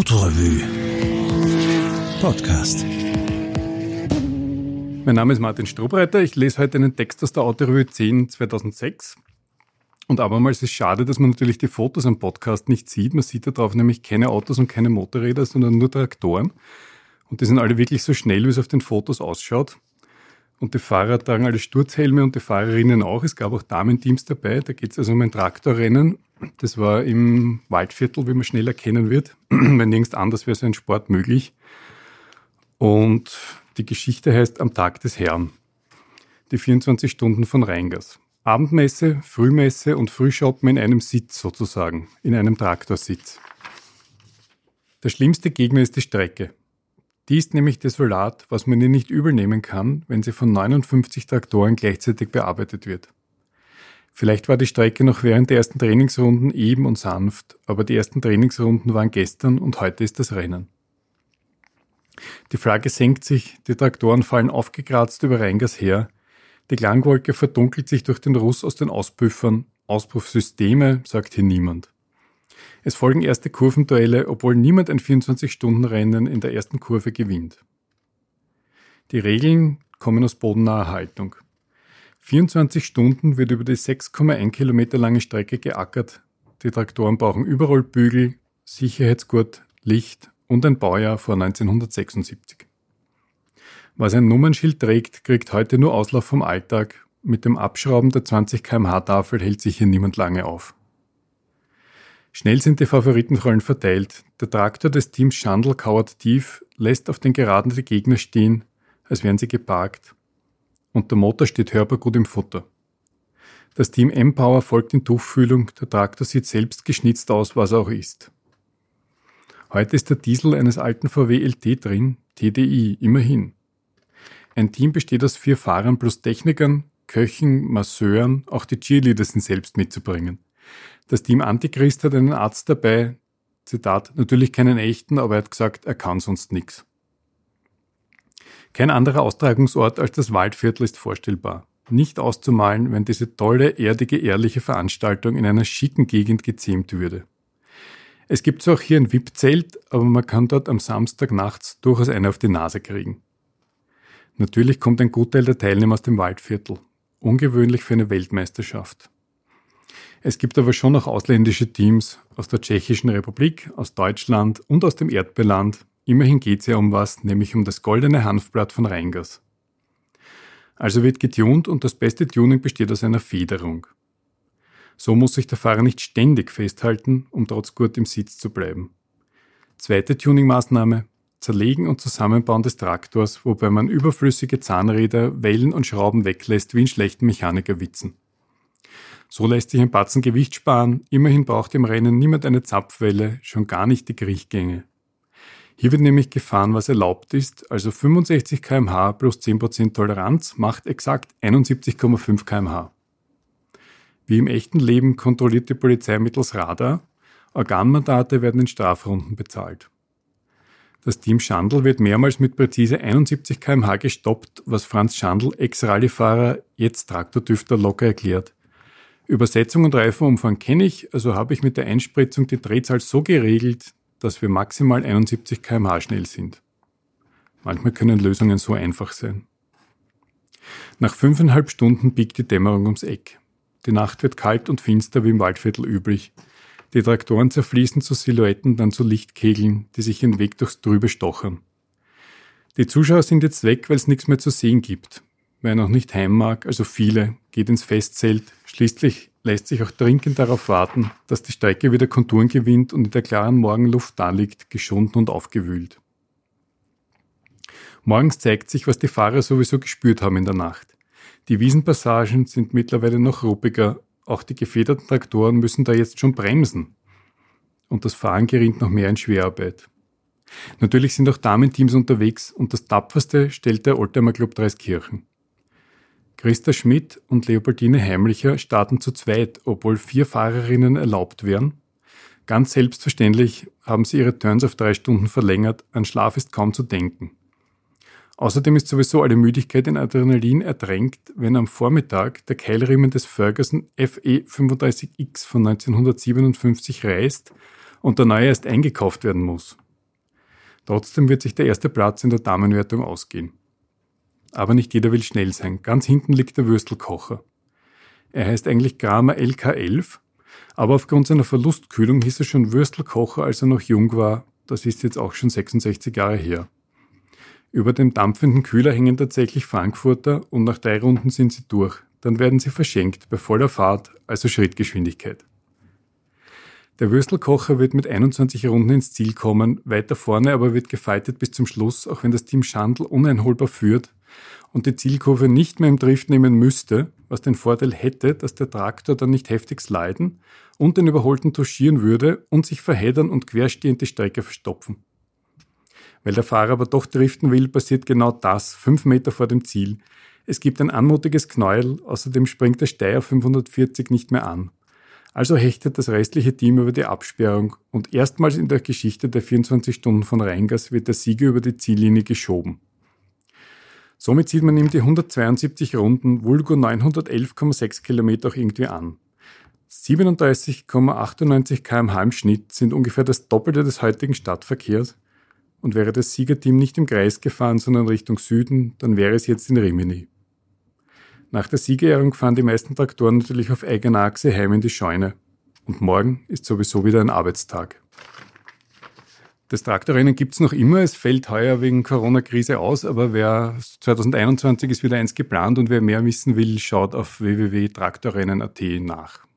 Autorevue Podcast. Mein Name ist Martin Strobreiter. Ich lese heute einen Text aus der Autorevue 10 2006. Und abermals ist es schade, dass man natürlich die Fotos am Podcast nicht sieht. Man sieht darauf nämlich keine Autos und keine Motorräder, sondern nur Traktoren. Und die sind alle wirklich so schnell, wie es auf den Fotos ausschaut. Und die Fahrer tragen alle Sturzhelme und die Fahrerinnen auch. Es gab auch Damenteams dabei. Da geht es also um ein Traktorrennen. Das war im Waldviertel, wie man schnell erkennen wird. Wenn nirgends anders wäre so ein Sport möglich. Und die Geschichte heißt Am Tag des Herrn. Die 24 Stunden von Rheingers. Abendmesse, Frühmesse und Frühshoppen in einem Sitz sozusagen, in einem Traktorsitz. Der schlimmste Gegner ist die Strecke. Die ist nämlich desolat, was man ihr nicht übel nehmen kann, wenn sie von 59 Traktoren gleichzeitig bearbeitet wird. Vielleicht war die Strecke noch während der ersten Trainingsrunden eben und sanft, aber die ersten Trainingsrunden waren gestern und heute ist das Rennen. Die Flagge senkt sich, die Traktoren fallen aufgekratzt über Rheingas her, die Klangwolke verdunkelt sich durch den Ruß aus den Auspuffern, Auspuffsysteme sagt hier niemand. Es folgen erste Kurvenduelle, obwohl niemand ein 24-Stunden-Rennen in der ersten Kurve gewinnt. Die Regeln kommen aus bodennaher Haltung. 24 Stunden wird über die 6,1 Kilometer lange Strecke geackert. Die Traktoren brauchen Überrollbügel, Sicherheitsgurt, Licht und ein Baujahr vor 1976. Was ein Nummernschild trägt, kriegt heute nur Auslauf vom Alltag. Mit dem Abschrauben der 20 kmh Tafel hält sich hier niemand lange auf. Schnell sind die Favoritenrollen verteilt. Der Traktor des Teams Schandl kauert tief, lässt auf den Geraden die Gegner stehen, als wären sie geparkt. Und der Motor steht hörbar gut im Futter. Das Team M-Power folgt in Tuchfühlung, der Traktor sieht selbst geschnitzt aus, was er auch ist. Heute ist der Diesel eines alten VW LT drin, TDI, immerhin. Ein Team besteht aus vier Fahrern plus Technikern, Köchen, Masseuren, auch die Cheerleader sind selbst mitzubringen. Das Team Antichrist hat einen Arzt dabei, Zitat, natürlich keinen echten, aber er hat gesagt, er kann sonst nichts. Kein anderer Austragungsort als das Waldviertel ist vorstellbar. Nicht auszumalen, wenn diese tolle, erdige, ehrliche Veranstaltung in einer schicken Gegend gezähmt würde. Es gibt zwar auch hier ein VIP-Zelt, aber man kann dort am Samstag nachts durchaus eine auf die Nase kriegen. Natürlich kommt ein Gutteil der Teilnehmer aus dem Waldviertel. Ungewöhnlich für eine Weltmeisterschaft. Es gibt aber schon noch ausländische Teams aus der Tschechischen Republik, aus Deutschland und aus dem Erdbeerland. Immerhin geht es ja um was, nämlich um das goldene Hanfblatt von Rheingers. Also wird getunt und das beste Tuning besteht aus einer Federung. So muss sich der Fahrer nicht ständig festhalten, um trotz Gurt im Sitz zu bleiben. Zweite Tuningmaßnahme, Zerlegen und Zusammenbauen des Traktors, wobei man überflüssige Zahnräder, Wellen und Schrauben weglässt wie in schlechten Mechanikerwitzen. So lässt sich ein Batzen Gewicht sparen, immerhin braucht im Rennen niemand eine Zapfwelle, schon gar nicht die Kriechgänge. Hier wird nämlich gefahren, was erlaubt ist, also 65 kmh plus 10% Toleranz macht exakt 71,5 kmh. Wie im echten Leben kontrolliert die Polizei mittels Radar, Organmandate werden in Strafrunden bezahlt. Das Team Schandl wird mehrmals mit präzise 71 kmh gestoppt, was Franz Schandl, Ex-Rallyefahrer, jetzt Traktordüfter, locker erklärt. Übersetzung und Reifenumfang kenne ich, also habe ich mit der Einspritzung die Drehzahl so geregelt, dass wir maximal 71 kmh schnell sind. Manchmal können Lösungen so einfach sein. Nach fünfeinhalb Stunden biegt die Dämmerung ums Eck. Die Nacht wird kalt und finster wie im Waldviertel üblich. Die Traktoren zerfließen zu Silhouetten, dann zu Lichtkegeln, die sich ihren Weg durchs Trübe stochern. Die Zuschauer sind jetzt weg, weil es nichts mehr zu sehen gibt. Wer noch nicht heim mag, also viele, geht ins Festzelt. Schließlich lässt sich auch dringend darauf warten, dass die Strecke wieder Konturen gewinnt und in der klaren Morgenluft daliegt, geschunden und aufgewühlt. Morgens zeigt sich, was die Fahrer sowieso gespürt haben in der Nacht. Die Wiesenpassagen sind mittlerweile noch ruppiger, auch die gefederten Traktoren müssen da jetzt schon bremsen. Und das Fahren gerinnt noch mehr in Schwerarbeit. Natürlich sind auch Damenteams unterwegs und das tapferste stellt der Oldtimer Club Dreiskirchen. Christa Schmidt und Leopoldine Heimlicher starten zu zweit, obwohl vier Fahrerinnen erlaubt wären. Ganz selbstverständlich haben sie ihre Turns auf drei Stunden verlängert, an Schlaf ist kaum zu denken. Außerdem ist sowieso alle Müdigkeit in Adrenalin ertränkt, wenn am Vormittag der Keilriemen des Ferguson FE 35X von 1957 reißt und der neue erst eingekauft werden muss. Trotzdem wird sich der erste Platz in der Damenwertung ausgehen. Aber nicht jeder will schnell sein. Ganz hinten liegt der Würstelkocher. Er heißt eigentlich Kramer LK11, aber aufgrund seiner Verlustkühlung hieß er schon Würstelkocher, als er noch jung war. Das ist jetzt auch schon 66 Jahre her. Über dem dampfenden Kühler hängen tatsächlich Frankfurter und nach drei Runden sind sie durch. Dann werden sie verschenkt bei voller Fahrt, also Schrittgeschwindigkeit. Der Würstelkocher wird mit 21 Runden ins Ziel kommen, weiter vorne aber wird gefeitet bis zum Schluss, auch wenn das Team Schandl uneinholbar führt und die Zielkurve nicht mehr im Drift nehmen müsste, was den Vorteil hätte, dass der Traktor dann nicht heftig sliden und den Überholten touchieren würde und sich verheddern und querstehend die Strecke verstopfen. Weil der Fahrer aber doch driften will, passiert genau das, fünf Meter vor dem Ziel. Es gibt ein anmutiges Knäuel, außerdem springt der Steier 540 nicht mehr an. Also hechtet das restliche Team über die Absperrung und erstmals in der Geschichte der 24 Stunden von Rheingas wird der Sieger über die Ziellinie geschoben. Somit sieht man ihm die 172 Runden, vulgo 911,6 Kilometer auch irgendwie an. 37,98 kmh im Schnitt sind ungefähr das Doppelte des heutigen Stadtverkehrs. Und wäre das Siegerteam nicht im Kreis gefahren, sondern Richtung Süden, dann wäre es jetzt in Rimini. Nach der Siegerehrung fahren die meisten Traktoren natürlich auf eigener Achse heim in die Scheune. Und morgen ist sowieso wieder ein Arbeitstag. Das Traktorrennen gibt es noch immer. Es fällt heuer wegen Corona-Krise aus, aber wer 2021 ist wieder eins geplant und wer mehr wissen will, schaut auf www.traktorrennen.at nach.